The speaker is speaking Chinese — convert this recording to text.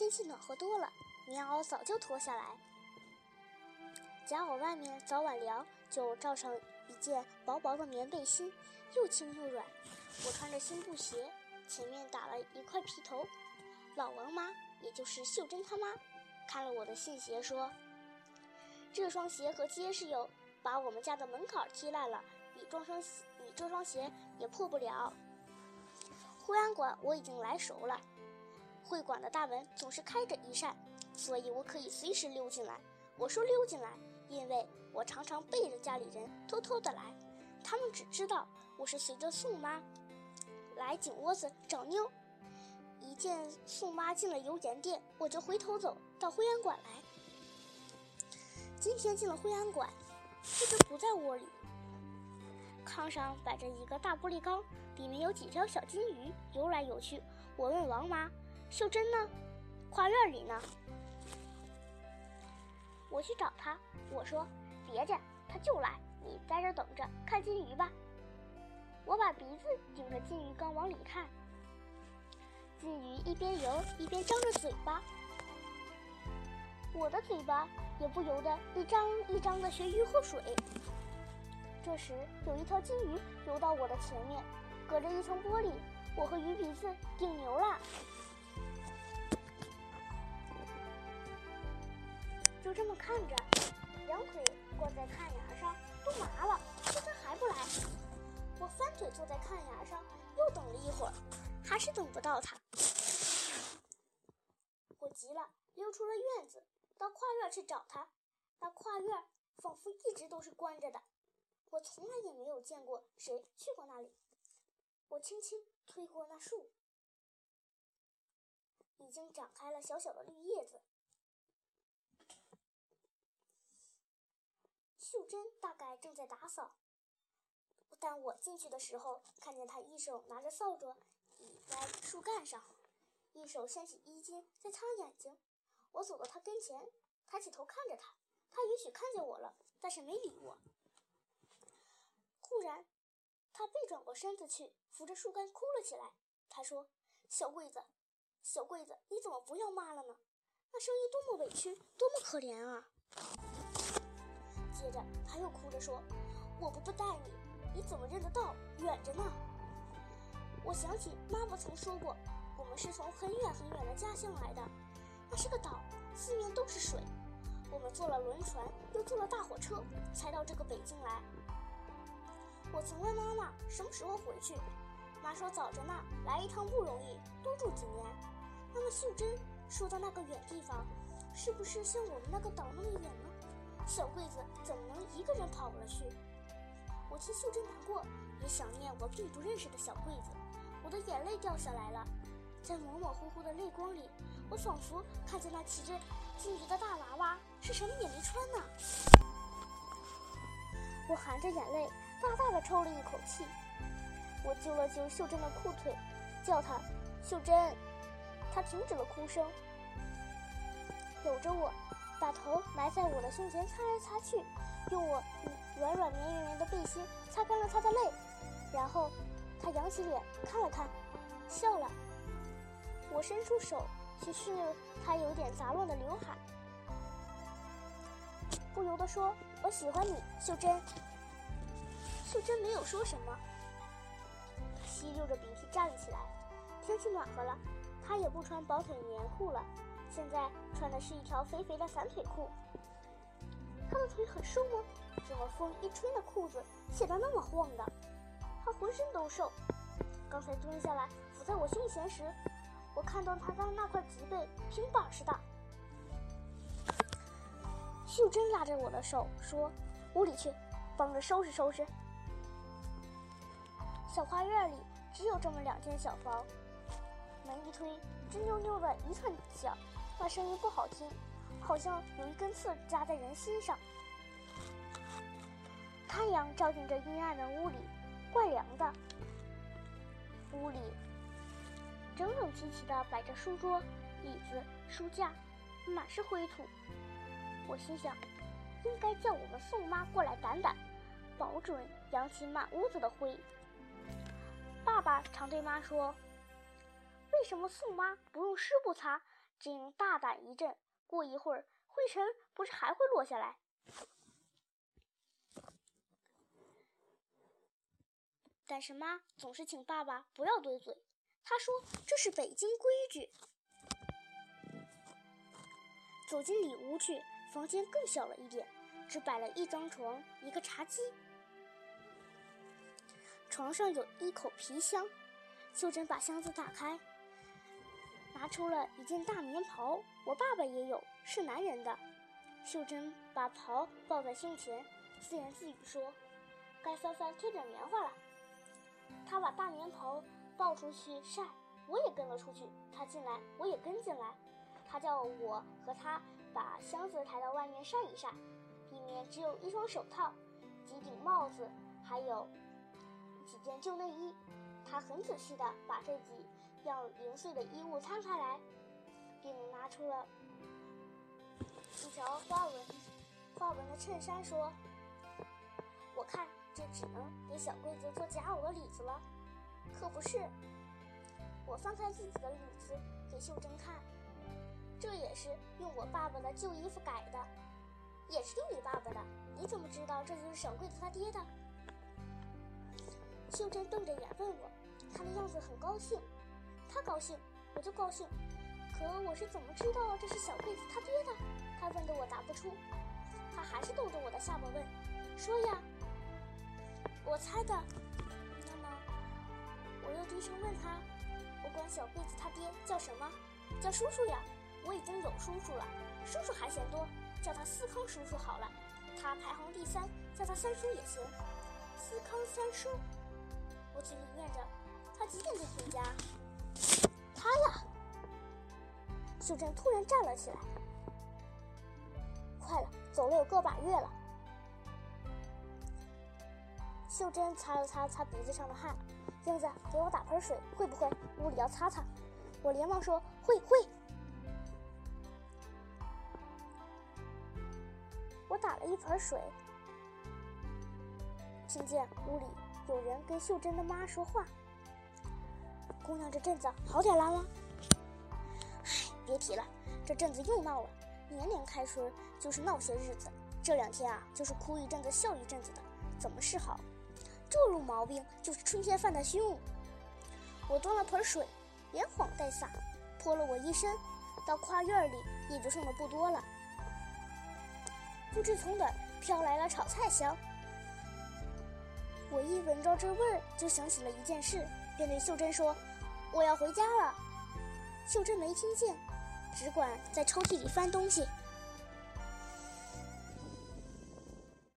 天气暖和多了，棉袄早就脱下来，夹袄外面早晚凉，就罩上一件薄薄的棉背心，又轻又软。我穿着新布鞋，前面打了一块皮头。老王妈，也就是秀珍他妈，看了我的新鞋说：“这双鞋和结实有，把我们家的门槛踢烂了，你装双你这双鞋也破不了。”会安馆我已经来熟了，会馆的大门总是开着一扇，所以我可以随时溜进来。我说溜进来，因为我常常背着家里人偷偷的来，他们只知道我是随着宋妈来井窝子找妞。一见宋妈进了油盐店，我就回头走到灰安馆来。今天进了灰安馆，秀珍不在窝里，炕上摆着一个大玻璃缸。里面有几条小金鱼游来游去。我问王妈：“秀珍呢？花园里呢？”我去找她。我说：“别介，她就来，你在这等着看金鱼吧。”我把鼻子顶着金鱼缸往里看。金鱼一边游一边张着嘴巴，我的嘴巴也不由得一张一张的学鱼喝水。这时，有一条金鱼游到我的前面。隔着一层玻璃，我和鱼鼻子顶牛了，就这么看着，两腿挂在看牙上都麻了，秀珍还不来。我翻腿坐在看牙上，又等了一会儿，还是等不到他。我急了，溜出了院子，到跨院去找他。那跨院仿佛一直都是关着的，我从来也没有见过谁去过那里。我轻轻推过那树，已经长开了小小的绿叶子。秀珍大概正在打扫，但我进去的时候，看见她一手拿着扫帚倚在树干上，一手掀起衣襟在擦眼睛。我走到她跟前，抬起头看着她，她也许看见我了，但是没理我。忽然。她背转过身子去，扶着树干哭了起来。她说：“小桂子，小桂子，你怎么不要妈了呢？那声音多么委屈，多么可怜啊！”接着他又哭着说：“我不不带你，你怎么认得到？远着呢。”我想起妈妈曾说过，我们是从很远很远的家乡来的，那是个岛，四面都是水。我们坐了轮船，又坐了大火车，才到这个北京来。我曾问妈妈什么时候回去，妈说早着呢，来一趟不容易，多住几年。那么秀珍说的那个远地方，是不是像我们那个岛那么远呢？小桂子怎么能一个人跑了去？我替秀珍难过，也想念我并不认识的小桂子。我的眼泪掉下来了，在模模糊糊的泪光里，我仿佛看见那骑着金鱼的大娃娃是什么也没穿呢。我含着眼泪。大大的抽了一口气，我揪了揪秀珍的裤腿，叫她秀珍，她停止了哭声，搂着我，把头埋在我的胸前，擦来擦去，用我软软绵绵的背心擦干了她的泪，然后她扬起脸看了看，笑了。我伸出手去拭她有点杂乱的刘海，不由得说：“我喜欢你，秀珍。”秀珍没有说什么，吸溜着鼻涕站了起来。天气暖和了，她也不穿薄腿棉裤了，现在穿的是一条肥肥的散腿裤。他的腿很瘦吗？怎么风一吹，那裤子显得那么晃的？他浑身都瘦。刚才蹲下来伏在我胸前时，我看到他的那块脊背平板似的。秀珍拉着我的手说：“屋里去，帮着收拾收拾。”小花院里只有这么两间小房，门一推，吱扭扭的一串响，那声音不好听，好像有一根刺扎在人心上。太阳照进这阴暗的屋里，怪凉的。屋里整整齐齐地摆着书桌、椅子、书架，满是灰土。我心想，应该叫我们宋妈过来掸掸，保准扬起满屋子的灰。爸爸常对妈说：“为什么宋妈不用湿布擦，竟大胆一震。过一会儿，灰尘不是还会落下来？但是妈总是请爸爸不要多嘴，她说这是北京规矩。走进里屋去，房间更小了一点，只摆了一张床，一个茶几。床上有一口皮箱，秀珍把箱子打开，拿出了一件大棉袍。我爸爸也有，是男人的。秀珍把袍抱在胸前，自言自语说：“该翻翻贴点棉花了。”他把大棉袍抱出去晒，我也跟了出去。他进来，我也跟进来。他叫我和他把箱子抬到外面晒一晒，里面只有一双手套、几顶帽子，还有几件旧内衣。他很仔细地把这几样零碎的衣物摊开来，并拿出了一条花纹花纹的衬衫，说：“我看这只能给小桂子做夹袄的里子了。”可不是，我翻开自己的里子给秀珍看。这也是用我爸爸的旧衣服改的，也是用你爸爸的。你怎么知道这就是小桂子他爹的？秀珍瞪着眼问我，他的样子很高兴。他高兴，我就高兴。可我是怎么知道这是小桂子他爹的？他问得我答不出。他还是逗着我的下巴问：“说呀。”我猜的。那么，我又低声问他：“我管小桂子他爹叫什么？叫叔叔呀。”我已经有叔叔了，叔叔还嫌多，叫他思康叔叔好了。他排行第三，叫他三叔也行。思康三叔，我嘴里念着。他几点就回家？他呀！秀珍突然站了起来。快了，走了有个把月了。秀珍擦了擦擦鼻子上的汗，英子给我打盆水，会不会？屋里要擦擦。我连忙说会会。我打了一盆水，听见屋里有人跟秀珍的妈说话：“姑娘，这阵子好点啦吗？”唉，别提了，这阵子又闹了。年年开春就是闹些日子，这两天啊，就是哭一阵子笑一阵子的，怎么是好？这路毛病就是春天犯的凶。我端了盆水，连晃带洒，泼了我一身，到跨院里也就剩的不多了。不知从哪飘来了炒菜香，我一闻着这味儿，就想起了一件事，便对秀珍说：“我要回家了。”秀珍没听见，只管在抽屉里翻东西。